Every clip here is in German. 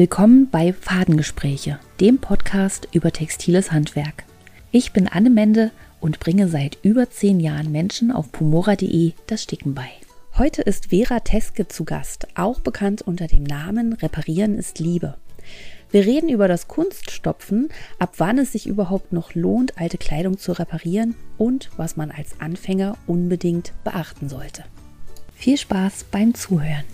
Willkommen bei Fadengespräche, dem Podcast über textiles Handwerk. Ich bin Anne Mende und bringe seit über zehn Jahren Menschen auf pumora.de das Sticken bei. Heute ist Vera Teske zu Gast, auch bekannt unter dem Namen Reparieren ist Liebe. Wir reden über das Kunststopfen, ab wann es sich überhaupt noch lohnt, alte Kleidung zu reparieren und was man als Anfänger unbedingt beachten sollte. Viel Spaß beim Zuhören.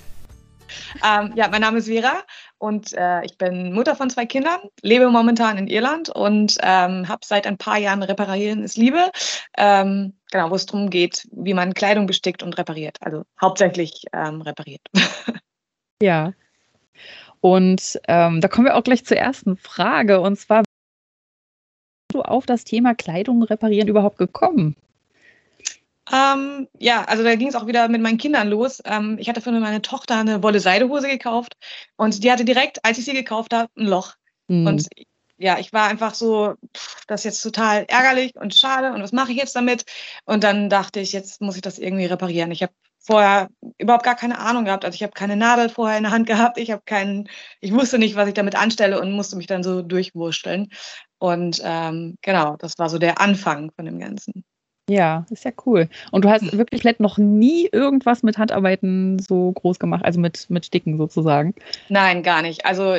Ähm, ja, mein Name ist Vera und äh, ich bin Mutter von zwei Kindern, lebe momentan in Irland und ähm, habe seit ein paar Jahren Reparieren ist Liebe, ähm, genau, wo es darum geht, wie man Kleidung bestickt und repariert. Also hauptsächlich ähm, repariert. Ja. Und ähm, da kommen wir auch gleich zur ersten Frage und zwar, wie bist du auf das Thema Kleidung reparieren überhaupt gekommen? Ähm, ja, also da ging es auch wieder mit meinen Kindern los. Ähm, ich hatte für meine Tochter eine Wolle-Seidehose gekauft und die hatte direkt, als ich sie gekauft habe, ein Loch. Mhm. Und ja, ich war einfach so, pff, das ist jetzt total ärgerlich und schade und was mache ich jetzt damit? Und dann dachte ich, jetzt muss ich das irgendwie reparieren. Ich habe vorher überhaupt gar keine Ahnung gehabt. Also ich habe keine Nadel vorher in der Hand gehabt. Ich habe keinen, ich wusste nicht, was ich damit anstelle und musste mich dann so durchwursteln. Und ähm, genau, das war so der Anfang von dem Ganzen. Ja, ist ja cool. Und du hast hm. wirklich noch nie irgendwas mit Handarbeiten so groß gemacht, also mit, mit Sticken sozusagen? Nein, gar nicht. Also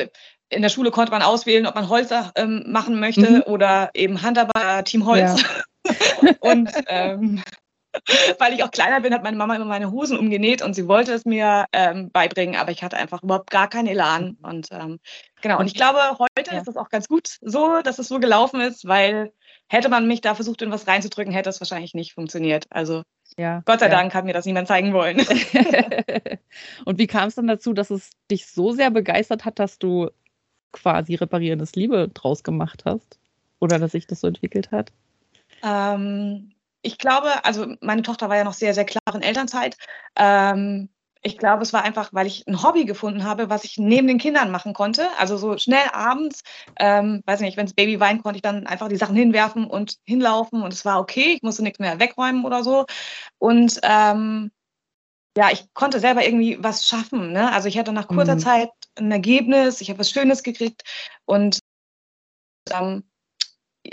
in der Schule konnte man auswählen, ob man Holz ähm, machen möchte mhm. oder eben Handarbeit, Team Holz. Ja. und ähm, weil ich auch kleiner bin, hat meine Mama immer meine Hosen umgenäht und sie wollte es mir ähm, beibringen, aber ich hatte einfach überhaupt gar keinen Elan. Und ähm, genau, und ich glaube, heute ja. ist es auch ganz gut so, dass es so gelaufen ist, weil hätte man mich da versucht, in was reinzudrücken, hätte es wahrscheinlich nicht funktioniert. Also ja, Gott sei ja. Dank hat mir das niemand zeigen wollen. und wie kam es dann dazu, dass es dich so sehr begeistert hat, dass du quasi reparierendes Liebe draus gemacht hast? Oder dass sich das so entwickelt hat? Ähm, ich glaube, also meine Tochter war ja noch sehr, sehr klar in Elternzeit. Ähm, ich glaube, es war einfach, weil ich ein Hobby gefunden habe, was ich neben den Kindern machen konnte. Also so schnell abends, ähm, weiß nicht, wenn das Baby weint, konnte ich dann einfach die Sachen hinwerfen und hinlaufen und es war okay. Ich musste nichts mehr wegräumen oder so. Und ähm, ja, ich konnte selber irgendwie was schaffen. Ne? Also ich hatte nach kurzer mhm. Zeit ein Ergebnis, ich habe was Schönes gekriegt und ähm,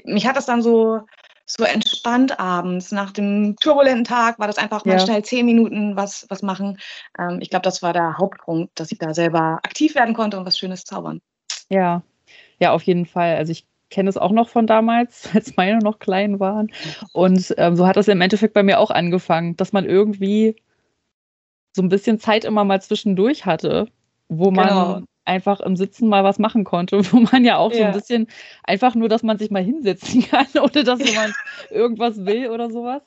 mich hat das dann so so entspannt abends. Nach dem turbulenten Tag war das einfach mal schnell zehn Minuten was, was machen. Ähm, ich glaube, das war der Hauptgrund, dass ich da selber aktiv werden konnte und was Schönes zaubern. Ja, ja, auf jeden Fall. Also ich kenne es auch noch von damals, als meine noch klein waren. Und ähm, so hat das im Endeffekt bei mir auch angefangen, dass man irgendwie so ein bisschen Zeit immer mal zwischendurch hatte, wo man genau einfach im Sitzen mal was machen konnte, wo man ja auch ja. so ein bisschen einfach nur, dass man sich mal hinsetzen kann, ohne dass jemand irgendwas will oder sowas.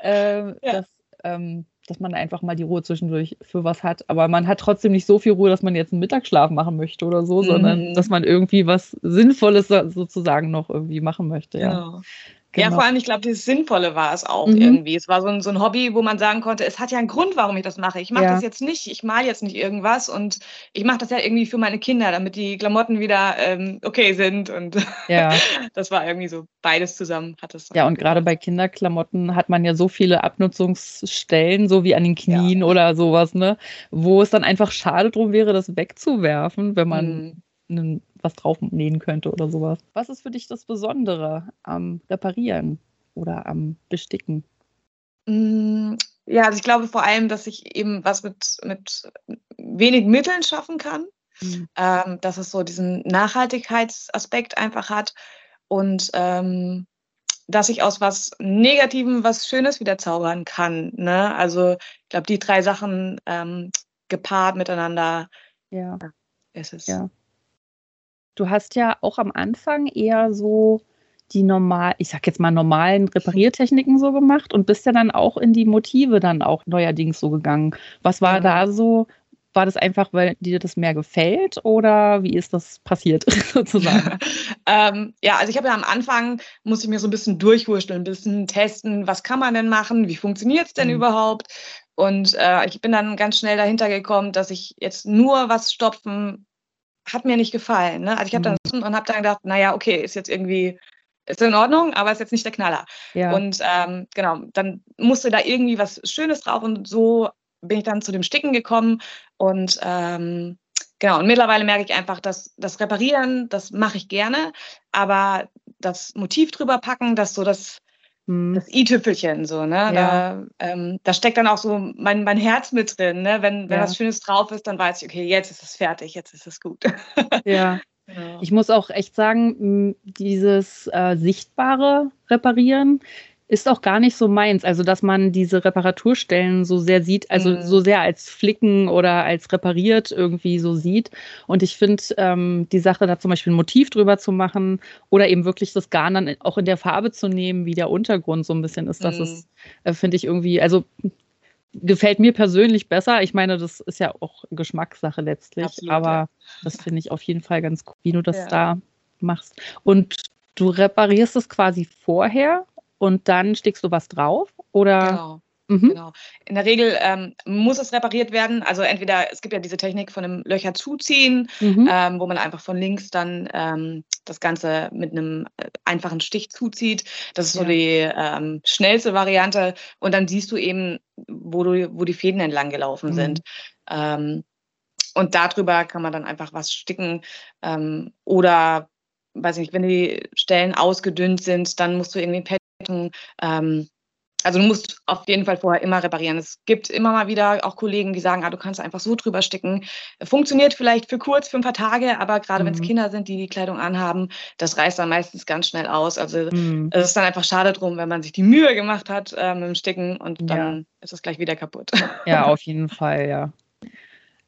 Ähm, ja. dass, ähm, dass man einfach mal die Ruhe zwischendurch für was hat. Aber man hat trotzdem nicht so viel Ruhe, dass man jetzt einen Mittagsschlaf machen möchte oder so, mhm. sondern dass man irgendwie was Sinnvolles sozusagen noch irgendwie machen möchte. Ja. Genau. Genau. Ja, vor allem, ich glaube, das Sinnvolle war es auch mhm. irgendwie. Es war so ein, so ein Hobby, wo man sagen konnte, es hat ja einen Grund, warum ich das mache. Ich mache ja. das jetzt nicht, ich male jetzt nicht irgendwas und ich mache das ja irgendwie für meine Kinder, damit die Klamotten wieder ähm, okay sind. Und ja. das war irgendwie so beides zusammen hat es. Ja, und gerade bei Kinderklamotten hat man ja so viele Abnutzungsstellen, so wie an den Knien ja. oder sowas, ne, wo es dann einfach schade drum wäre, das wegzuwerfen, wenn man mhm. einen was drauf nähen könnte oder sowas. Was ist für dich das Besondere am Reparieren oder am Besticken? Mm, ja, also ich glaube vor allem, dass ich eben was mit, mit wenig Mitteln schaffen kann. Mhm. Ähm, dass es so diesen Nachhaltigkeitsaspekt einfach hat und ähm, dass ich aus was Negativem was Schönes wieder zaubern kann. Ne? Also ich glaube, die drei Sachen ähm, gepaart miteinander ja. ist es. Ja. Du hast ja auch am Anfang eher so die normal, ich sag jetzt mal normalen Repariertechniken so gemacht und bist ja dann auch in die Motive dann auch neuerdings so gegangen. Was war ja. da so? War das einfach, weil dir das mehr gefällt oder wie ist das passiert sozusagen? ähm, ja, also ich habe ja am Anfang, muss ich mir so ein bisschen durchwurschteln, ein bisschen testen, was kann man denn machen, wie funktioniert es denn mhm. überhaupt? Und äh, ich bin dann ganz schnell dahinter gekommen, dass ich jetzt nur was stopfen hat mir nicht gefallen. Ne? Also ich habe dann mhm. und habe dann gedacht, naja, okay, ist jetzt irgendwie, ist in Ordnung, aber ist jetzt nicht der Knaller. Ja. Und ähm, genau, dann musste da irgendwie was Schönes drauf und so bin ich dann zu dem Sticken gekommen und ähm, genau, und mittlerweile merke ich einfach, dass das Reparieren, das mache ich gerne, aber das Motiv drüber packen, das so das. Das i-Tüpfelchen, so, ne? Ja. Da, ähm, da steckt dann auch so mein, mein Herz mit drin, ne? Wenn, wenn ja. was Schönes drauf ist, dann weiß ich, okay, jetzt ist es fertig, jetzt ist es gut. Ja. Ich muss auch echt sagen, dieses äh, sichtbare Reparieren ist auch gar nicht so meins. Also, dass man diese Reparaturstellen so sehr sieht, also mhm. so sehr als Flicken oder als repariert irgendwie so sieht. Und ich finde, ähm, die Sache, da zum Beispiel ein Motiv drüber zu machen oder eben wirklich das Garn dann auch in der Farbe zu nehmen, wie der Untergrund so ein bisschen ist, das mhm. ist, äh, finde ich irgendwie, also gefällt mir persönlich besser. Ich meine, das ist ja auch Geschmackssache letztlich, Absolut, aber ja. das finde ich auf jeden Fall ganz cool, wie du das ja. da machst. Und du reparierst es quasi vorher und dann stickst du was drauf? Oder? Genau. Mhm. Genau. In der Regel ähm, muss es repariert werden. Also entweder, es gibt ja diese Technik von einem Löcher zuziehen, mhm. ähm, wo man einfach von links dann ähm, das Ganze mit einem äh, einfachen Stich zuzieht. Das ist ja. so die ähm, schnellste Variante. Und dann siehst du eben, wo, du, wo die Fäden entlang gelaufen mhm. sind. Ähm, und darüber kann man dann einfach was sticken. Ähm, oder, weiß ich nicht, wenn die Stellen ausgedünnt sind, dann musst du irgendwie ein ähm, also du musst auf jeden Fall vorher immer reparieren. Es gibt immer mal wieder auch Kollegen, die sagen, ah, du kannst einfach so drüber sticken. Funktioniert vielleicht für kurz, für ein paar Tage, aber gerade mhm. wenn es Kinder sind, die die Kleidung anhaben, das reißt dann meistens ganz schnell aus. Also mhm. es ist dann einfach schade drum, wenn man sich die Mühe gemacht hat äh, mit dem Sticken und dann ja. ist es gleich wieder kaputt. Ja, auf jeden Fall, ja.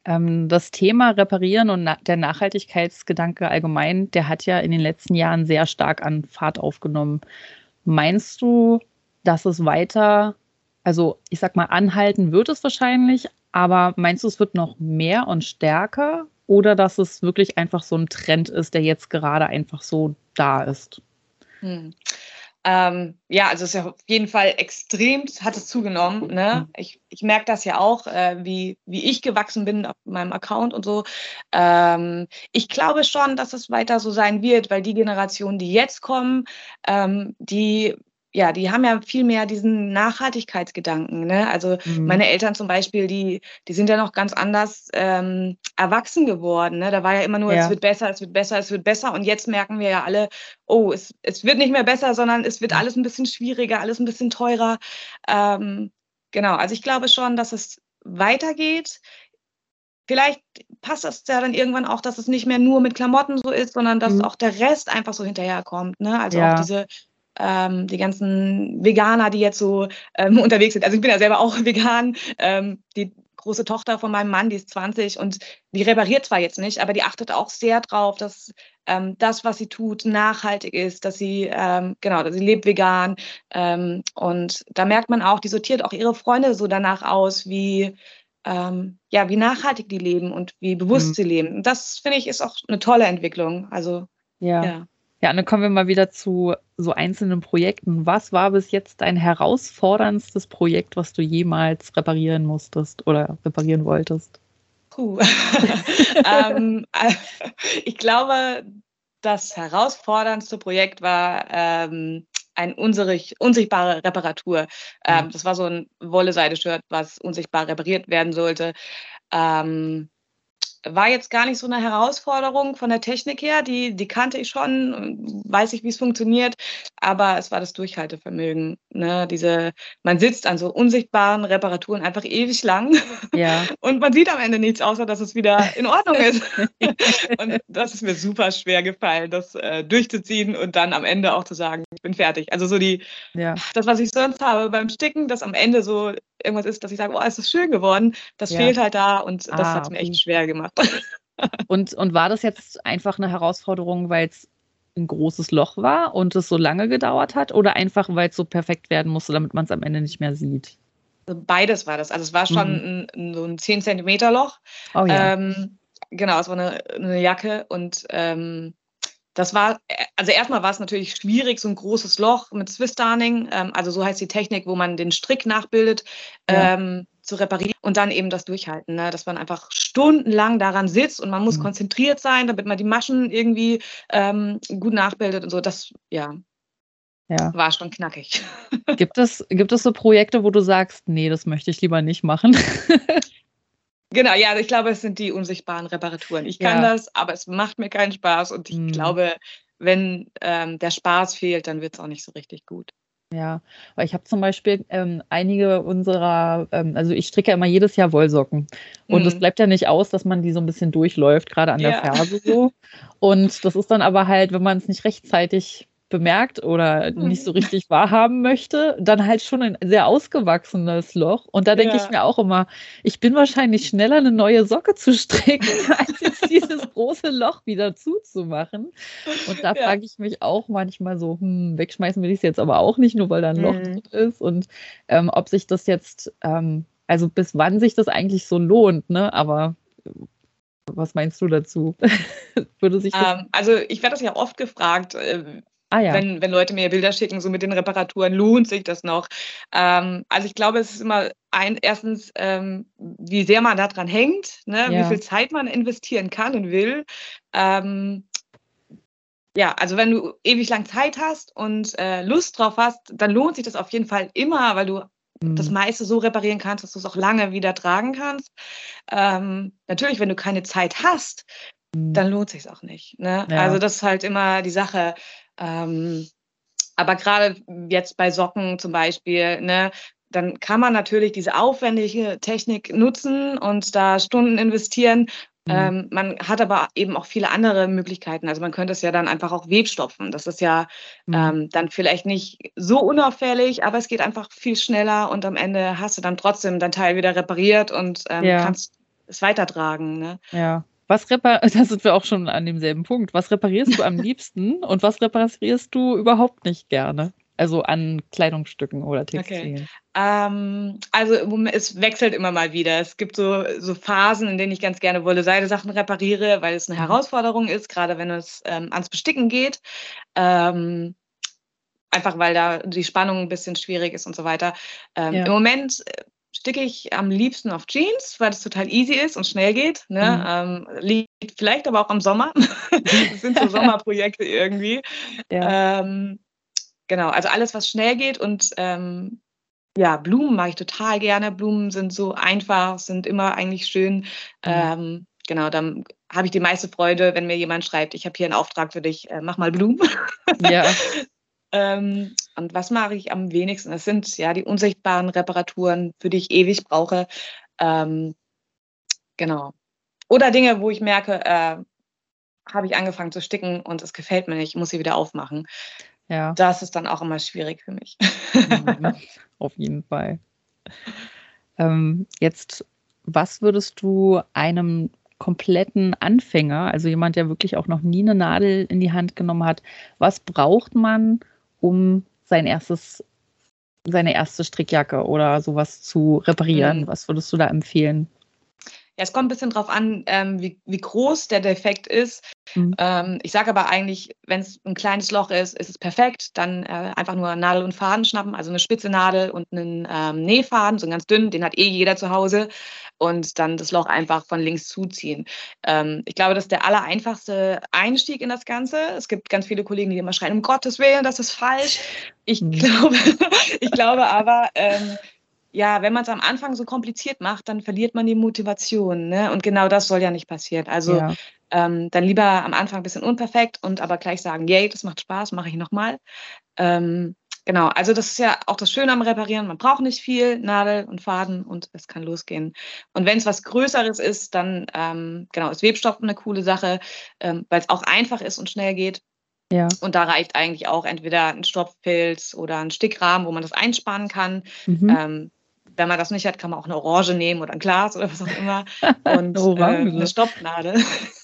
Ähm, das Thema Reparieren und der Nachhaltigkeitsgedanke allgemein, der hat ja in den letzten Jahren sehr stark an Fahrt aufgenommen. Meinst du, dass es weiter, also ich sag mal, anhalten wird es wahrscheinlich, aber meinst du, es wird noch mehr und stärker oder dass es wirklich einfach so ein Trend ist, der jetzt gerade einfach so da ist? Hm. Ähm, ja, also es ist ja auf jeden Fall extrem, hat es zugenommen. Ne? Mhm. Ich, ich merke das ja auch, äh, wie, wie ich gewachsen bin auf meinem Account und so. Ähm, ich glaube schon, dass es weiter so sein wird, weil die Generationen, die jetzt kommen, ähm, die ja, die haben ja viel mehr diesen Nachhaltigkeitsgedanken. Ne? Also mhm. meine Eltern zum Beispiel, die, die sind ja noch ganz anders ähm, erwachsen geworden. Ne? Da war ja immer nur, ja. es wird besser, es wird besser, es wird besser. Und jetzt merken wir ja alle, oh, es, es wird nicht mehr besser, sondern es wird alles ein bisschen schwieriger, alles ein bisschen teurer. Ähm, genau, also ich glaube schon, dass es weitergeht. Vielleicht passt das ja dann irgendwann auch, dass es nicht mehr nur mit Klamotten so ist, sondern dass mhm. auch der Rest einfach so hinterherkommt. Ne? Also ja. auch diese ähm, die ganzen Veganer, die jetzt so ähm, unterwegs sind. Also ich bin ja selber auch vegan. Ähm, die große Tochter von meinem Mann, die ist 20 und die repariert zwar jetzt nicht, aber die achtet auch sehr drauf, dass ähm, das, was sie tut, nachhaltig ist, dass sie, ähm, genau, dass sie lebt vegan. Ähm, und da merkt man auch, die sortiert auch ihre Freunde so danach aus, wie, ja, wie nachhaltig die leben und wie bewusst mhm. sie leben. Und das finde ich ist auch eine tolle Entwicklung. Also, ja. ja. Ja, und dann kommen wir mal wieder zu so einzelnen Projekten. Was war bis jetzt dein herausforderndstes Projekt, was du jemals reparieren musstest oder reparieren wolltest? Puh. ähm, ich glaube, das herausforderndste Projekt war ähm, eine unsichtbare Reparatur. Ähm, mhm. Das war so ein Wolle-Seide-Shirt, was unsichtbar repariert werden sollte. Ähm, war jetzt gar nicht so eine Herausforderung von der Technik her. Die, die kannte ich schon, weiß ich, wie es funktioniert, aber es war das Durchhaltevermögen. Ne? Diese, man sitzt an so unsichtbaren Reparaturen einfach ewig lang ja. und man sieht am Ende nichts, außer dass es wieder in Ordnung ist. und das ist mir super schwer gefallen, das äh, durchzuziehen und dann am Ende auch zu sagen, ich bin fertig. Also so die, ja. das, was ich sonst habe beim Sticken, das am Ende so irgendwas ist, dass ich sage, oh, es ist schön geworden, das ja. fehlt halt da und das ah, hat es mir echt schwer gemacht. und, und war das jetzt einfach eine Herausforderung, weil es ein großes Loch war und es so lange gedauert hat oder einfach, weil es so perfekt werden musste, damit man es am Ende nicht mehr sieht? Beides war das. Also es war schon mhm. ein, so ein 10 Zentimeter Loch. Oh, ja. ähm, genau, es war eine, eine Jacke und ähm, das war, also erstmal war es natürlich schwierig, so ein großes Loch mit Swiss Darning, ähm, also so heißt die Technik, wo man den Strick nachbildet, ja. ähm, zu reparieren und dann eben das Durchhalten, ne? dass man einfach stundenlang daran sitzt und man muss mhm. konzentriert sein, damit man die Maschen irgendwie ähm, gut nachbildet und so. Das, ja, ja. War schon knackig. Gibt es, gibt es so Projekte, wo du sagst, nee, das möchte ich lieber nicht machen? Genau, ja, ich glaube, es sind die unsichtbaren Reparaturen. Ich kann ja. das, aber es macht mir keinen Spaß und ich hm. glaube, wenn ähm, der Spaß fehlt, dann wird es auch nicht so richtig gut. Ja, weil ich habe zum Beispiel ähm, einige unserer, ähm, also ich stricke ja immer jedes Jahr Wollsocken. Und es mhm. bleibt ja nicht aus, dass man die so ein bisschen durchläuft, gerade an der ja. Ferse so. Und das ist dann aber halt, wenn man es nicht rechtzeitig bemerkt oder nicht so richtig wahrhaben möchte, dann halt schon ein sehr ausgewachsenes Loch. Und da denke ja. ich mir auch immer, ich bin wahrscheinlich schneller, eine neue Socke zu stricken, als jetzt dieses große Loch wieder zuzumachen. Und da ja. frage ich mich auch manchmal so, hm, wegschmeißen will ich es jetzt aber auch nicht, nur weil da ein Loch mhm. drin ist. Und ähm, ob sich das jetzt, ähm, also bis wann sich das eigentlich so lohnt, ne? Aber was meinst du dazu? Würde sich ähm, also ich werde das ja oft gefragt, äh, Ah, ja. wenn, wenn Leute mir Bilder schicken, so mit den Reparaturen, lohnt sich das noch? Ähm, also ich glaube, es ist immer ein, erstens, ähm, wie sehr man daran hängt, ne? Ja. wie viel Zeit man investieren kann und will. Ähm, ja, also wenn du ewig lang Zeit hast und äh, Lust drauf hast, dann lohnt sich das auf jeden Fall immer, weil du mhm. das meiste so reparieren kannst, dass du es auch lange wieder tragen kannst. Ähm, natürlich, wenn du keine Zeit hast, mhm. dann lohnt sich auch nicht. Ne? Ja. Also das ist halt immer die Sache. Ähm, aber gerade jetzt bei Socken zum Beispiel, ne, dann kann man natürlich diese aufwendige Technik nutzen und da Stunden investieren. Mhm. Ähm, man hat aber eben auch viele andere Möglichkeiten. Also man könnte es ja dann einfach auch webstopfen. Das ist ja mhm. ähm, dann vielleicht nicht so unauffällig, aber es geht einfach viel schneller und am Ende hast du dann trotzdem dein Teil wieder repariert und ähm, ja. kannst es weitertragen. Ne? Ja. Was repar da sind wir auch schon an demselben Punkt. Was reparierst du am liebsten und was reparierst du überhaupt nicht gerne? Also an Kleidungsstücken oder Textilien. Okay. Ähm, also es wechselt immer mal wieder. Es gibt so, so Phasen, in denen ich ganz gerne Wolle-Seide-Sachen repariere, weil es eine mhm. Herausforderung ist, gerade wenn es ähm, ans Besticken geht. Ähm, einfach weil da die Spannung ein bisschen schwierig ist und so weiter. Ähm, ja. Im Moment äh, sticke ich am liebsten auf Jeans, weil es total easy ist und schnell geht. Ne? Mhm. Ähm, liegt vielleicht aber auch am Sommer. das sind so Sommerprojekte irgendwie. Ja. Ähm, genau, also alles, was schnell geht und ähm, ja, Blumen mache ich total gerne. Blumen sind so einfach, sind immer eigentlich schön. Mhm. Ähm, genau, dann habe ich die meiste Freude, wenn mir jemand schreibt, ich habe hier einen Auftrag für dich, äh, mach mal Blumen. Ja. Ähm, und was mache ich am wenigsten? Das sind ja die unsichtbaren Reparaturen, für die ich ewig brauche. Ähm, genau. Oder Dinge, wo ich merke, äh, habe ich angefangen zu sticken und es gefällt mir nicht, muss sie wieder aufmachen. Ja. Das ist dann auch immer schwierig für mich. Mhm. Auf jeden Fall. Ähm, jetzt, was würdest du einem kompletten Anfänger, also jemand, der wirklich auch noch nie eine Nadel in die Hand genommen hat, was braucht man, um sein erstes, seine erste Strickjacke oder sowas zu reparieren? Mhm. Was würdest du da empfehlen? Ja, es kommt ein bisschen drauf an, ähm, wie, wie groß der Defekt ist. Mhm. Ähm, ich sage aber eigentlich, wenn es ein kleines Loch ist, ist es perfekt. Dann äh, einfach nur Nadel und Faden schnappen, also eine spitze Nadel und einen ähm, Nähfaden, so einen ganz dünnen, den hat eh jeder zu Hause. Und dann das Loch einfach von links zuziehen. Ähm, ich glaube, das ist der allereinfachste Einstieg in das Ganze. Es gibt ganz viele Kollegen, die immer schreien, um Gottes Willen, das ist falsch. Ich mhm. glaube, ich glaube aber, ähm, ja, wenn man es am Anfang so kompliziert macht, dann verliert man die Motivation. Ne? Und genau das soll ja nicht passieren. Also ja. ähm, dann lieber am Anfang ein bisschen unperfekt und aber gleich sagen, yay, das macht Spaß, mache ich nochmal. Ähm, genau, also das ist ja auch das Schöne am Reparieren. Man braucht nicht viel Nadel und Faden und es kann losgehen. Und wenn es was Größeres ist, dann ähm, genau, ist Webstoff eine coole Sache, ähm, weil es auch einfach ist und schnell geht. Ja. Und da reicht eigentlich auch entweder ein Stopfpilz oder ein Stickrahmen, wo man das einspannen kann. Mhm. Ähm, wenn man das nicht hat, kann man auch eine Orange nehmen oder ein Glas oder was auch immer. Und oh, äh, eine Stoppnadel.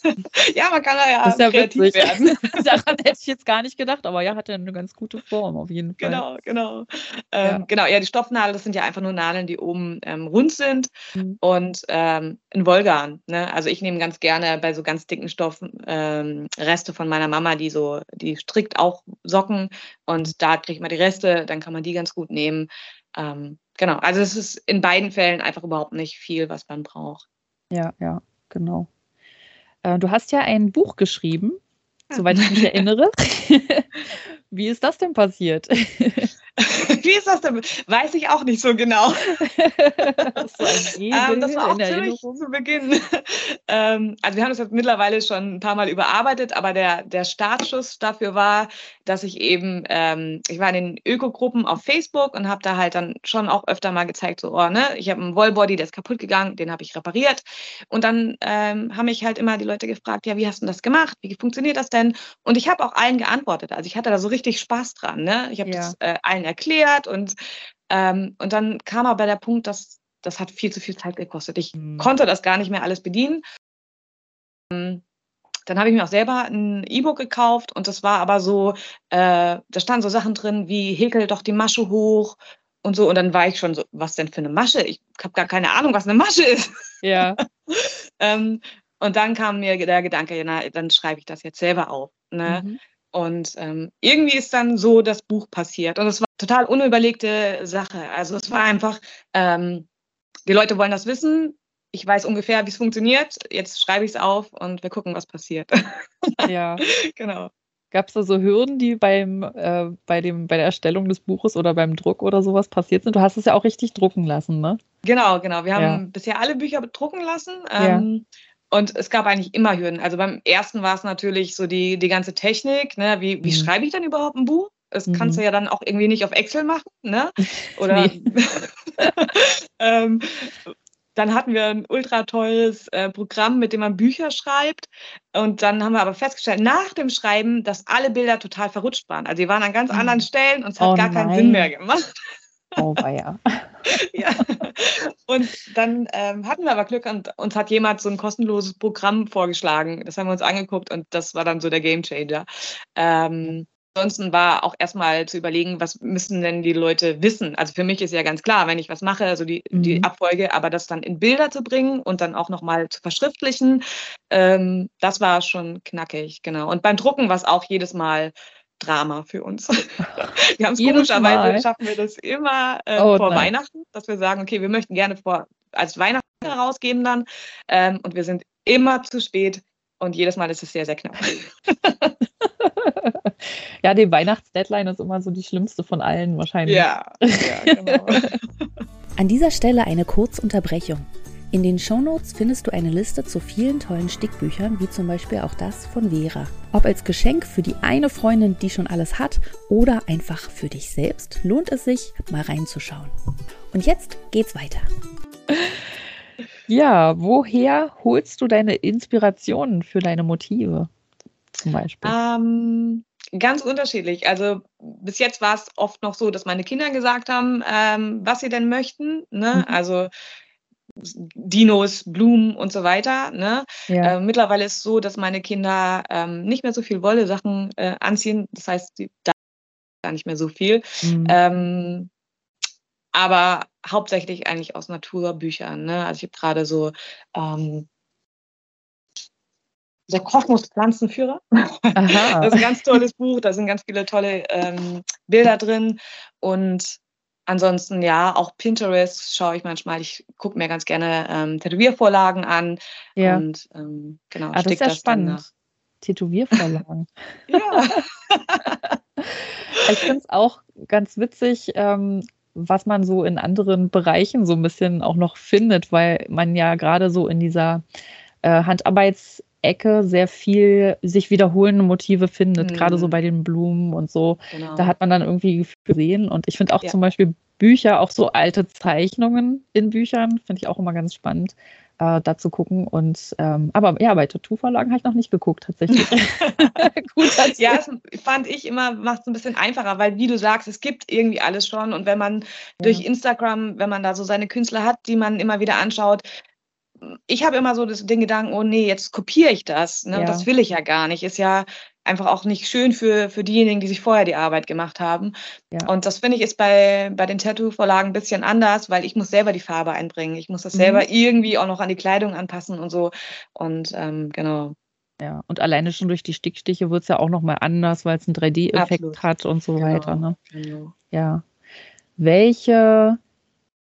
ja, man kann da ja, das ist ja kreativ witzig. werden. Daran hätte ich jetzt gar nicht gedacht, aber ja, hat ja eine ganz gute Form auf jeden Fall. Genau, genau. Ähm, ja. Genau, ja, die Stopfnadel, das sind ja einfach nur Nadeln, die oben ähm, rund sind mhm. und ähm, ein Wollgarn. Ne? Also ich nehme ganz gerne bei so ganz dicken Stoffen ähm, Reste von meiner Mama, die so, die strickt auch Socken und da kriegt man die Reste, dann kann man die ganz gut nehmen. Ähm, genau, also es ist in beiden Fällen einfach überhaupt nicht viel, was man braucht. Ja, ja, genau. Äh, du hast ja ein Buch geschrieben, ja. soweit ich mich erinnere. Wie ist das denn passiert? wie ist das denn? Weiß ich auch nicht so genau. ähm, das war auch ziemlich zu Beginn. ähm, also wir haben das jetzt mittlerweile schon ein paar Mal überarbeitet, aber der, der Startschuss dafür war, dass ich eben, ähm, ich war in den Ökogruppen auf Facebook und habe da halt dann schon auch öfter mal gezeigt, so, oh, ne, ich habe einen Wallbody, der ist kaputt gegangen, den habe ich repariert. Und dann ähm, haben mich halt immer die Leute gefragt, ja, wie hast du das gemacht? Wie funktioniert das denn? Und ich habe auch allen geantwortet. Also ich hatte da so richtig Spaß dran. Ne? Ich habe ja. das äh, allen erklärt und, ähm, und dann kam aber der Punkt, dass das hat viel zu viel Zeit gekostet. Ich mhm. konnte das gar nicht mehr alles bedienen. Dann habe ich mir auch selber ein E-Book gekauft und das war aber so, äh, da standen so Sachen drin wie häkel doch die Masche hoch und so. Und dann war ich schon so, was denn für eine Masche? Ich habe gar keine Ahnung, was eine Masche ist. Ja. ähm, und dann kam mir der Gedanke, ja, na, dann schreibe ich das jetzt selber auf. Ne? Mhm. Und ähm, irgendwie ist dann so das Buch passiert. Und es war total unüberlegte Sache. Also es war einfach, ähm, die Leute wollen das wissen. Ich weiß ungefähr, wie es funktioniert. Jetzt schreibe ich es auf und wir gucken, was passiert. Ja. genau. Gab es da so Hürden, die beim, äh, bei, dem, bei der Erstellung des Buches oder beim Druck oder sowas passiert sind? Du hast es ja auch richtig drucken lassen, ne? Genau, genau. Wir haben ja. bisher alle Bücher drucken lassen. Ähm, ja. Und es gab eigentlich immer Hürden. Also beim ersten war es natürlich so die, die ganze Technik. Ne? Wie, wie mhm. schreibe ich dann überhaupt ein Buch? Das mhm. kannst du ja dann auch irgendwie nicht auf Excel machen. Ne? Oder ähm, dann hatten wir ein ultra tolles äh, Programm, mit dem man Bücher schreibt. Und dann haben wir aber festgestellt, nach dem Schreiben, dass alle Bilder total verrutscht waren. Also die waren an ganz mhm. anderen Stellen und es hat oh gar nein. keinen Sinn mehr gemacht. Oh, ja. ja. Und dann ähm, hatten wir aber Glück und uns hat jemand so ein kostenloses Programm vorgeschlagen. Das haben wir uns angeguckt und das war dann so der Gamechanger. Ähm, Ansonsten war auch erstmal zu überlegen, was müssen denn die Leute wissen. Also für mich ist ja ganz klar, wenn ich was mache, also die, mhm. die Abfolge, aber das dann in Bilder zu bringen und dann auch nochmal zu verschriftlichen, ähm, das war schon knackig, genau. Und beim Drucken war es auch jedes Mal Drama für uns. wir haben es komischerweise schaffen wir das immer äh, oh, vor nein. Weihnachten, dass wir sagen, okay, wir möchten gerne vor als Weihnachten herausgeben dann ähm, und wir sind immer zu spät und jedes Mal ist es sehr, sehr knapp. ja, die Weihnachtsdeadline ist immer so die schlimmste von allen wahrscheinlich. Ja, ja genau. An dieser Stelle eine Kurzunterbrechung. In den Shownotes findest du eine Liste zu vielen tollen Stickbüchern, wie zum Beispiel auch das von Vera. Ob als Geschenk für die eine Freundin, die schon alles hat, oder einfach für dich selbst, lohnt es sich, mal reinzuschauen. Und jetzt geht's weiter. Ja, woher holst du deine Inspirationen für deine Motive zum Beispiel? Ähm, ganz unterschiedlich. Also bis jetzt war es oft noch so, dass meine Kinder gesagt haben, ähm, was sie denn möchten. Ne? Mhm. Also Dinos, Blumen und so weiter. Ne? Ja. Äh, mittlerweile ist es so, dass meine Kinder ähm, nicht mehr so viel Wolle-Sachen äh, anziehen. Das heißt, sie da gar nicht mehr so viel. Mhm. Ähm, aber hauptsächlich eigentlich aus Naturbüchern. Ne? Also ich habe gerade so ähm, der Kosmos Pflanzenführer. das ist ein ganz tolles Buch, da sind ganz viele tolle ähm, Bilder drin und ansonsten ja, auch Pinterest schaue ich manchmal. Ich gucke mir ganz gerne ähm, Tätowiervorlagen an ja. und ähm, genau, ah, das ist ja das spannend. Tätowiervorlagen. ja. ich finde es auch ganz witzig, ähm, was man so in anderen Bereichen so ein bisschen auch noch findet, weil man ja gerade so in dieser äh, Handarbeits- Ecke sehr viel sich wiederholende Motive findet, mhm. gerade so bei den Blumen und so. Genau. Da hat man dann irgendwie gesehen. Und ich finde auch ja. zum Beispiel Bücher, auch so alte Zeichnungen in Büchern, finde ich auch immer ganz spannend. Äh, da zu gucken. Und ähm, aber ja, bei Tattoo-Verlagen habe ich noch nicht geguckt, tatsächlich. Gut, ja, das fand ich immer, macht es ein bisschen einfacher, weil wie du sagst, es gibt irgendwie alles schon. Und wenn man ja. durch Instagram, wenn man da so seine Künstler hat, die man immer wieder anschaut, ich habe immer so das, den Gedanken, oh nee, jetzt kopiere ich das. Ne? Ja. Das will ich ja gar nicht. Ist ja einfach auch nicht schön für, für diejenigen, die sich vorher die Arbeit gemacht haben. Ja. Und das finde ich ist bei, bei den Tattoo-Vorlagen ein bisschen anders, weil ich muss selber die Farbe einbringen. Ich muss das mhm. selber irgendwie auch noch an die Kleidung anpassen und so. Und ähm, genau. Ja, und alleine schon durch die Stickstiche wird es ja auch nochmal anders, weil es einen 3D-Effekt hat und so genau. weiter. Ne? Genau. Ja. Welche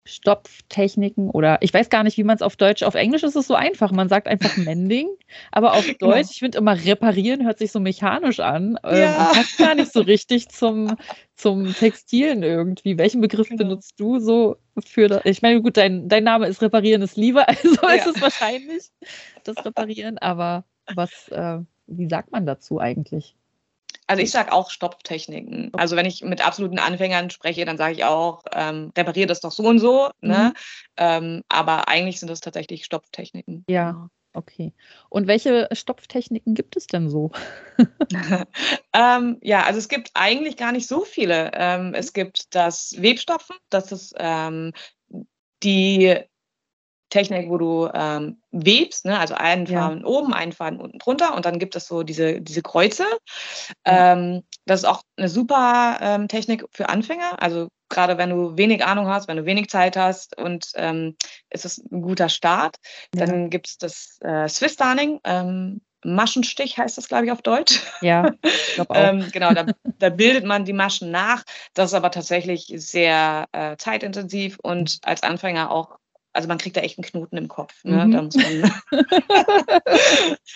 Stopftechniken oder ich weiß gar nicht, wie man es auf Deutsch, auf Englisch ist es so einfach. Man sagt einfach Mending, aber auf genau. Deutsch, ich finde immer reparieren hört sich so mechanisch an ähm, ja. und passt gar nicht so richtig zum, zum Textilen irgendwie. Welchen Begriff genau. benutzt du so für das? Ich meine, gut, dein, dein Name ist reparieren ist Liebe, also ja. ist es wahrscheinlich das Reparieren, aber was, äh, wie sagt man dazu eigentlich? Also ich sage auch Stopftechniken. Also wenn ich mit absoluten Anfängern spreche, dann sage ich auch, ähm, repariere das doch so und so. Ne? Mhm. Ne? Ähm, aber eigentlich sind das tatsächlich Stopftechniken. Ja, okay. Und welche Stopftechniken gibt es denn so? ähm, ja, also es gibt eigentlich gar nicht so viele. Ähm, es gibt das Webstopfen, das ist ähm, die Technik, wo du ähm, webst, ne? also einen Faden ja. oben, einen Faden unten drunter und dann gibt es so diese, diese Kreuze. Ja. Ähm, das ist auch eine super ähm, Technik für Anfänger. Also gerade wenn du wenig Ahnung hast, wenn du wenig Zeit hast und ähm, ist es ein guter Start. Ja. Dann gibt es das äh, Swiss Darning. Ähm, Maschenstich heißt das, glaube ich, auf Deutsch. Ja, ich glaube auch. ähm, genau, da, da, bildet man die Maschen nach. Das ist aber tatsächlich sehr äh, zeitintensiv und als Anfänger auch also man kriegt da echt einen Knoten im Kopf. Ne? Mhm.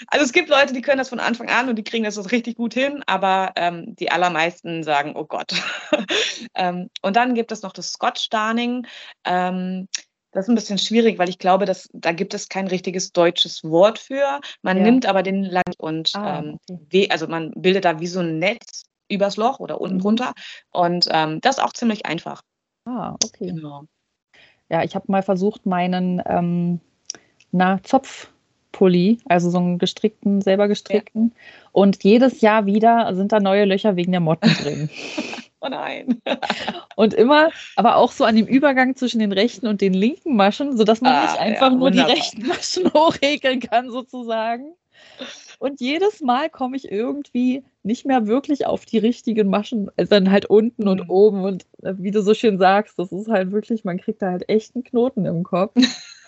Also es gibt Leute, die können das von Anfang an und die kriegen das so richtig gut hin, aber ähm, die allermeisten sagen, oh Gott. ähm, und dann gibt es noch das Scotch Darning. Ähm, das ist ein bisschen schwierig, weil ich glaube, dass da gibt es kein richtiges deutsches Wort für. Man ja. nimmt aber den Land und ah, ähm, okay. also man bildet da wie so ein Netz übers Loch oder unten mhm. drunter. Und ähm, das ist auch ziemlich einfach. Ah, okay. Genau. Ja, ich habe mal versucht, meinen ähm, na, Zopfpulli, also so einen gestrickten, selber gestrickten. Ja. Und jedes Jahr wieder sind da neue Löcher wegen der Motten drin. oh nein. und immer, aber auch so an dem Übergang zwischen den rechten und den linken Maschen, sodass man ah, nicht einfach ja, nur die rechten Maschen hochhäkeln kann, sozusagen. Und jedes Mal komme ich irgendwie nicht mehr wirklich auf die richtigen Maschen, also dann halt unten mhm. und oben. Und äh, wie du so schön sagst, das ist halt wirklich, man kriegt da halt echt einen Knoten im Kopf,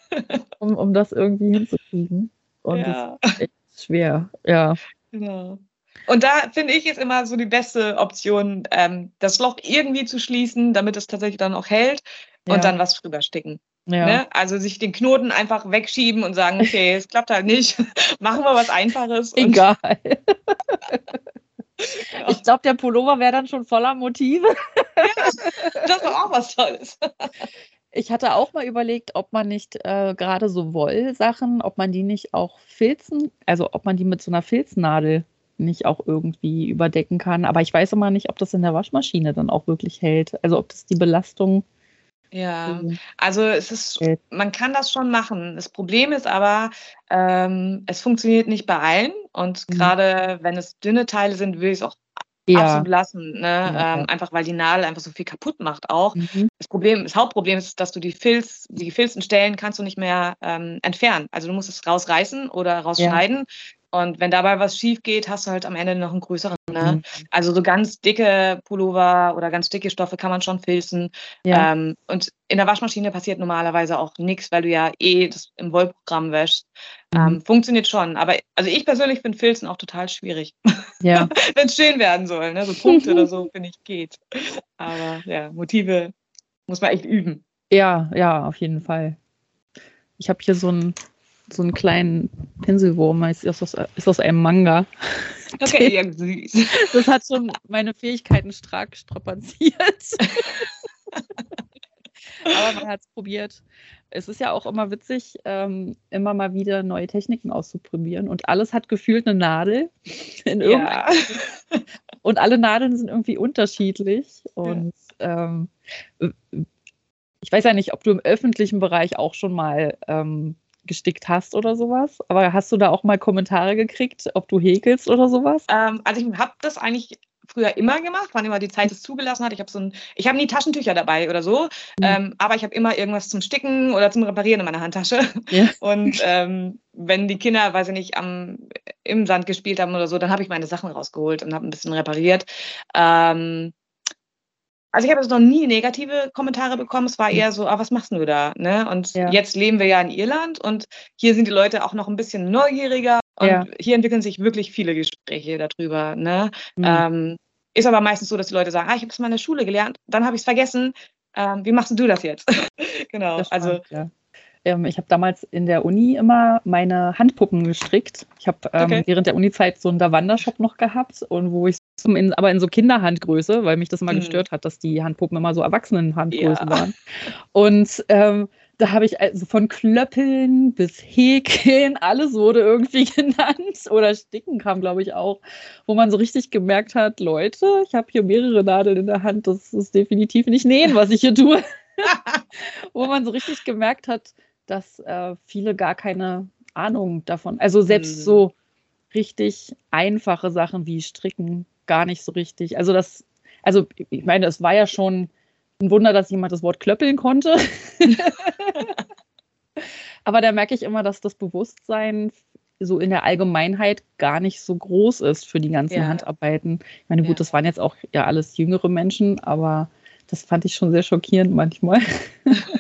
um, um das irgendwie hinzukriegen. Und ja. das ist echt schwer, ja. Genau. Und da finde ich es immer so die beste Option, ähm, das Loch irgendwie zu schließen, damit es tatsächlich dann auch hält und ja. dann was drüber sticken. Ja. Ne? Also sich den Knoten einfach wegschieben und sagen, okay, es klappt halt nicht, machen wir was Einfaches. Egal. Ich glaube, der Pullover wäre dann schon voller Motive. Ja, das ist auch was Tolles. Ich hatte auch mal überlegt, ob man nicht äh, gerade so Wollsachen, ob man die nicht auch filzen, also ob man die mit so einer Filznadel nicht auch irgendwie überdecken kann. Aber ich weiß immer nicht, ob das in der Waschmaschine dann auch wirklich hält. Also ob das die Belastung ja, mhm. also es ist, man kann das schon machen. Das Problem ist aber, ähm, es funktioniert nicht bei allen. Und mhm. gerade wenn es dünne Teile sind, will ich es auch ja. absolut lassen. Ne? Ja, ähm, einfach weil die Nadel einfach so viel kaputt macht auch. Mhm. Das Problem, das Hauptproblem ist, dass du die Filz, die gefilzten Stellen kannst du nicht mehr ähm, entfernen. Also du musst es rausreißen oder rausschneiden. Und wenn dabei was schief geht, hast du halt am Ende noch einen größeren. Ne? Mhm. Also so ganz dicke Pullover oder ganz dicke Stoffe kann man schon filzen. Ja. Ähm, und in der Waschmaschine passiert normalerweise auch nichts, weil du ja eh das im Wollprogramm wäschst. Mhm. Ähm, funktioniert schon. Aber also ich persönlich finde Filzen auch total schwierig. Ja. wenn es schön werden soll. Ne? So Punkte oder so, finde ich, geht. Aber ja, Motive muss man echt üben. Ja, ja, auf jeden Fall. Ich habe hier so ein so einen kleinen Pinselwurm, ist aus, ist aus einem Manga. Okay, ja, süß. Das hat schon meine Fähigkeiten stark strapaziert. Aber man hat es probiert. Es ist ja auch immer witzig, ähm, immer mal wieder neue Techniken auszuprobieren. Und alles hat gefühlt eine Nadel. ja. Und alle Nadeln sind irgendwie unterschiedlich. Und ja. ähm, ich weiß ja nicht, ob du im öffentlichen Bereich auch schon mal ähm, gestickt hast oder sowas. Aber hast du da auch mal Kommentare gekriegt, ob du häkelst oder sowas? Ähm, also ich habe das eigentlich früher immer gemacht, wann immer die Zeit es zugelassen hat. Ich habe so ein, ich habe nie Taschentücher dabei oder so, mhm. ähm, aber ich habe immer irgendwas zum Sticken oder zum Reparieren in meiner Handtasche. Ja. Und ähm, wenn die Kinder, weiß ich nicht, am, im Sand gespielt haben oder so, dann habe ich meine Sachen rausgeholt und habe ein bisschen repariert. Ähm, also ich habe jetzt noch nie negative Kommentare bekommen. Es war hm. eher so, ah, was machst du da? Ne? Und ja. jetzt leben wir ja in Irland und hier sind die Leute auch noch ein bisschen neugieriger und ja. hier entwickeln sich wirklich viele Gespräche darüber. Ne? Mhm. Ähm, ist aber meistens so, dass die Leute sagen, ah, ich habe es mal in der Schule gelernt, dann habe ich es vergessen. Ähm, wie machst du das jetzt? genau, Das also ja. Ähm, ich habe damals in der Uni immer meine Handpuppen gestrickt. Ich habe ähm, Okay. während der Uni-Zeit so einen Lavanda-Shop noch gehabt und wo ich zum in, aber in so Kinderhandgröße, weil mich das immer Mhm. gestört hat, dass die Handpuppen immer so Erwachsenenhandgröße Ja. waren. Und ähm, da habe ich also von Klöppeln bis Häkeln, alles wurde irgendwie genannt. Oder Sticken kam, glaube ich, auch, wo man so richtig gemerkt hat, Leute, ich habe hier mehrere Nadeln in der Hand, das ist definitiv nicht nähen, was ich hier tue. wo man so richtig gemerkt hat, dass äh, viele gar keine Ahnung davon, also selbst Mhm. so richtig einfache Sachen wie Stricken gar nicht so richtig. Also das, also ich meine, es war ja schon ein Wunder, dass jemand das Wort klöppeln konnte. Aber da merke ich immer, dass das Bewusstsein so in der Allgemeinheit gar nicht so groß ist für die ganzen Ja. Handarbeiten. Ich meine, gut, Ja. das waren jetzt auch ja alles jüngere Menschen, aber das fand ich schon sehr schockierend manchmal.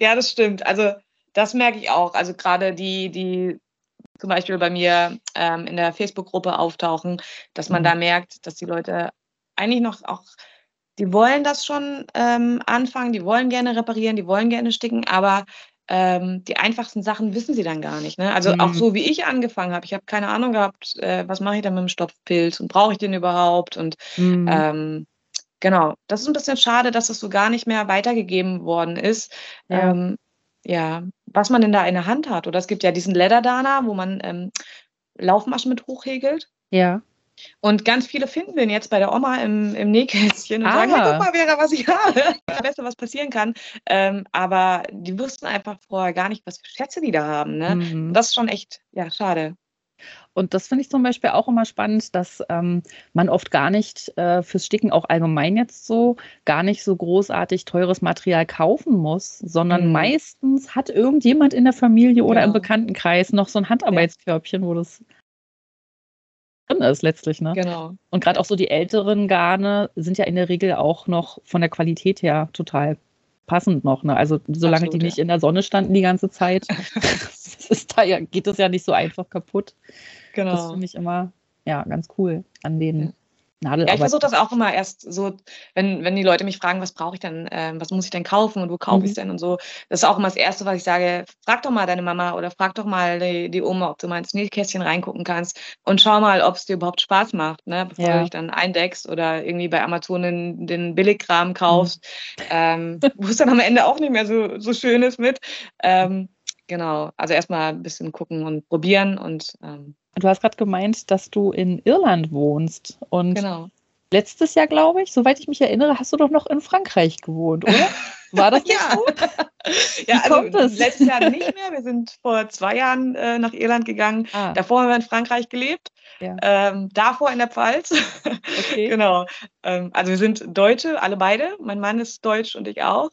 Ja, das stimmt. Also das merke ich auch. Also gerade die, die zum Beispiel bei mir ähm, in der Facebook-Gruppe auftauchen, dass man Mhm. da merkt, dass die Leute eigentlich noch auch, die wollen das schon ähm, anfangen, die wollen gerne reparieren, die wollen gerne sticken, aber ähm, die einfachsten Sachen wissen sie dann gar nicht. Ne? Also auch Mhm. so wie ich angefangen habe. Ich habe keine Ahnung gehabt, äh, was mache ich denn mit dem Stopfpilz und brauche ich den überhaupt? Und Mhm. ähm, genau, das ist ein bisschen schade, dass das so gar nicht mehr weitergegeben worden ist. Ja. Ähm, ja, was man denn da in der Hand hat. Oder es gibt ja diesen Leatherdana, wo man ähm, Laufmaschen mit hochhegelt. ja. Und ganz viele finden den jetzt bei der Oma im, im Nähkästchen und sagen, hey, Ah. guck mal, Vera, was ich habe. Das Beste, was passieren kann. Ähm, aber die wussten einfach vorher gar nicht, was für Schätze die da haben. Ne? Mhm. Das ist schon echt, ja, schade. Und das finde ich zum Beispiel auch immer spannend, dass ähm, man oft gar nicht äh, fürs Sticken auch allgemein jetzt so gar nicht so großartig teures Material kaufen muss, sondern Mhm. meistens hat irgendjemand in der Familie oder im Genau. Bekanntenkreis noch so ein Handarbeitskörbchen, wo das drin ist letztlich. Ne? Genau. Und gerade auch so die älteren Garne sind ja in der Regel auch noch von der Qualität her total passend noch. Ne? Also solange Absolut, die ja. nicht in der Sonne standen die ganze Zeit, ist da ja, geht das ja nicht so einfach kaputt. Das Genau. finde ich immer ja, ganz cool an den Ja. Ja, ich versuche das auch immer erst so, wenn, wenn die Leute mich fragen, was brauche ich denn, ähm, was muss ich denn kaufen und wo kaufe ich es denn und so. Das ist auch immer das Erste, was ich sage, frag doch mal deine Mama oder frag doch mal die, die Oma, ob du mal ins Nähkästchen reingucken kannst und schau mal, ob es dir überhaupt Spaß macht, ne? bevor Ja. du dich dann eindeckst oder irgendwie bei Amazon den, den Billigkram kaufst, ähm, wo es dann am Ende auch nicht mehr so, so schön ist mit. Ähm, genau, also erstmal ein bisschen gucken und probieren und ähm, Du hast gerade gemeint, dass du in Irland wohnst. Und genau. letztes Jahr, glaube ich, soweit ich mich erinnere, hast du doch noch in Frankreich gewohnt, oder? War das nicht Ja. so? Ja, Wie kommt also letztes Jahr nicht mehr. Wir sind vor zwei Jahren äh, nach Irland gegangen. Ah, Davor haben wir in Frankreich gelebt. Ja. Ähm, davor in der Pfalz. okay. genau. Ähm, also wir sind Deutsche, alle beide. Mein Mann ist deutsch und ich auch.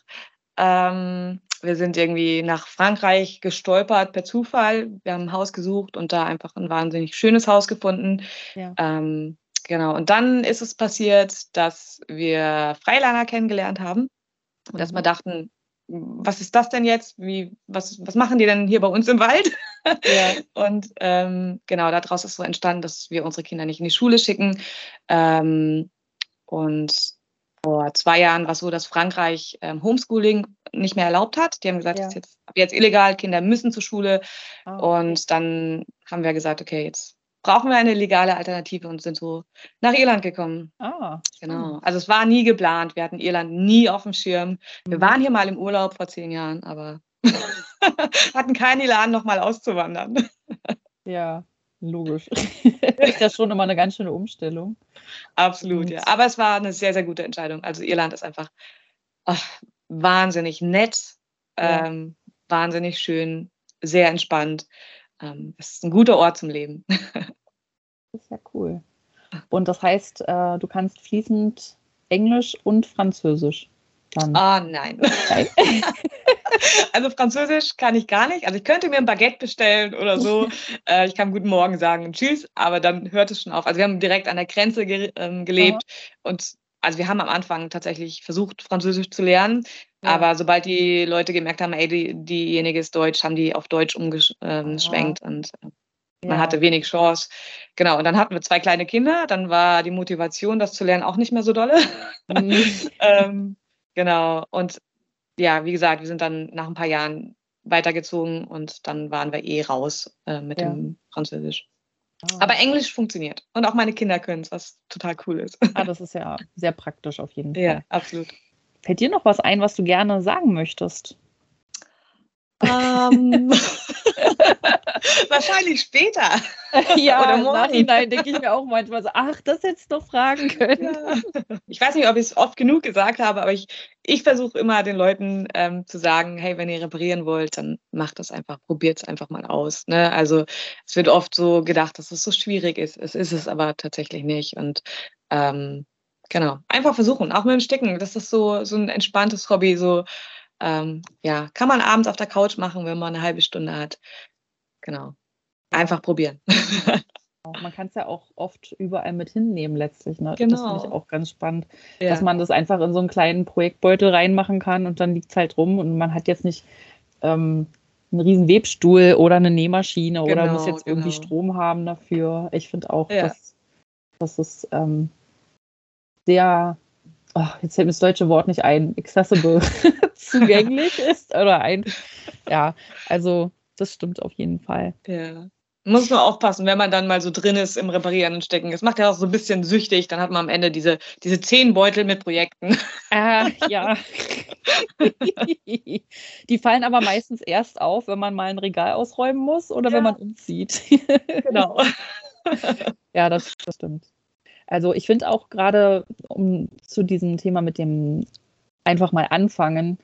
Ähm, wir sind irgendwie nach Frankreich gestolpert per Zufall. Wir haben ein Haus gesucht und da einfach ein wahnsinnig schönes Haus gefunden. Ja. Ähm, genau. Und dann ist es passiert, dass wir Freilanger kennengelernt haben. Und dass Mhm. wir dachten, was ist das denn jetzt? Wie, was, was machen die denn hier bei uns im Wald? Ja. Und ähm, genau, daraus ist so entstanden, dass wir unsere Kinder nicht in die Schule schicken. Ähm, und vor zwei Jahren war es so, dass Frankreich ähm, Homeschooling nicht mehr erlaubt hat. Die haben gesagt, Ja. das ist jetzt, jetzt illegal, Kinder müssen zur Schule. Ah, Und dann haben wir gesagt, okay, jetzt brauchen wir eine legale Alternative und sind so nach Irland gekommen. ah, Genau. Also es war nie geplant. Wir hatten Irland nie auf dem Schirm. Wir Mhm. waren hier mal im Urlaub vor zehn Jahren, aber hatten keinen Elan, nochmal auszuwandern. Ja, logisch. ist ja schon immer eine ganz schöne Umstellung. Absolut, ja. Aber es war eine sehr, sehr gute Entscheidung. Also Irland ist einfach ach, wahnsinnig nett, Ja. ähm, wahnsinnig schön, sehr entspannt. Ähm, es ist ein guter Ort zum Leben. Das ist ja cool. Und das heißt, äh, du kannst fließend Englisch und Französisch dann. Ah, nein. Nein. Also Französisch kann ich gar nicht. Also ich könnte mir ein Baguette bestellen oder so. äh, ich kann Guten Morgen sagen und Tschüss, aber dann hört es schon auf. Also wir haben direkt an der Grenze ge ähm, gelebt und also wir haben am Anfang tatsächlich versucht, Französisch zu lernen, Ja. aber sobald die Leute gemerkt haben, ey, die, diejenige ist Deutsch, haben die auf Deutsch umgeschwenkt Ah. und äh, man Ja. hatte wenig Chance. Genau, und dann hatten wir zwei kleine Kinder, dann war die Motivation, das zu lernen, auch nicht mehr so dolle. Mhm. ähm, Genau. Und ja, wie gesagt, wir sind dann nach ein paar Jahren weitergezogen und dann waren wir eh raus äh, mit ja. dem Französisch. Ah. Aber Englisch funktioniert. Und auch meine Kinder können es, was total cool ist. Ah, das ist ja sehr praktisch auf jeden Fall. Ja, absolut. Fällt dir noch was ein, was du gerne sagen möchtest? Ähm, wahrscheinlich später. Ja, Oder im Nachhinein denke ich mir auch manchmal so, ach, das hättest du doch fragen können. Ja. Ich weiß nicht, ob ich es oft genug gesagt habe, aber ich, ich versuche immer den Leuten ähm, zu sagen, hey, wenn ihr reparieren wollt, dann macht das einfach, probiert es einfach mal aus. Ne? Also es wird oft so gedacht, dass es so schwierig ist. Es ist es aber tatsächlich nicht. Und ähm, genau, einfach versuchen, auch mit dem Sticken. Das ist so, so ein entspanntes Hobby, so ähm, ja, kann man abends auf der Couch machen, wenn man eine halbe Stunde hat. Genau. Einfach probieren. Man kann es ja auch oft überall mit hinnehmen letztlich. Ne? Genau. Das finde ich auch ganz spannend, ja. dass man das einfach in so einen kleinen Projektbeutel reinmachen kann und dann liegt es halt rum und man hat jetzt nicht ähm, einen riesen Webstuhl oder eine Nähmaschine genau, oder muss jetzt genau. irgendwie Strom haben dafür. Ich finde auch, ja. dass, dass es ähm, sehr, oh, jetzt fällt mir das deutsche Wort nicht ein, accessible zugänglich ist oder ein, ja, also das stimmt auf jeden Fall. Ja. Muss man aufpassen, wenn man dann mal so drin ist im Reparieren und Stecken. Es macht ja auch so ein bisschen süchtig. Dann hat man am Ende diese, diese zehn Beutel mit Projekten. Äh, ja. Die fallen aber meistens erst auf, wenn man mal ein Regal ausräumen muss oder ja. wenn man umzieht. Genau. Ja, das, das stimmt. Also ich finde auch gerade, um zu diesem Thema mit dem einfach mal anfangen,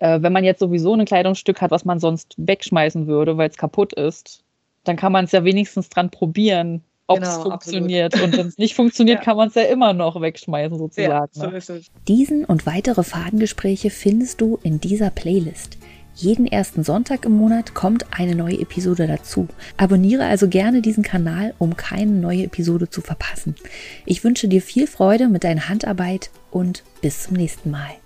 äh, wenn man jetzt sowieso ein Kleidungsstück hat, was man sonst wegschmeißen würde, weil es kaputt ist, dann kann man es ja wenigstens dran probieren, ob es genau, funktioniert. Absolut. Und wenn es nicht funktioniert, ja. kann man es ja immer noch wegschmeißen, sozusagen. Ja, so ne? ist es. Diesen und weitere Fadengespräche findest du in dieser Playlist. Jeden ersten Sonntag im Monat kommt eine neue Episode dazu. Abonniere also gerne diesen Kanal, um keine neue Episode zu verpassen. Ich wünsche dir viel Freude mit deiner Handarbeit und bis zum nächsten Mal.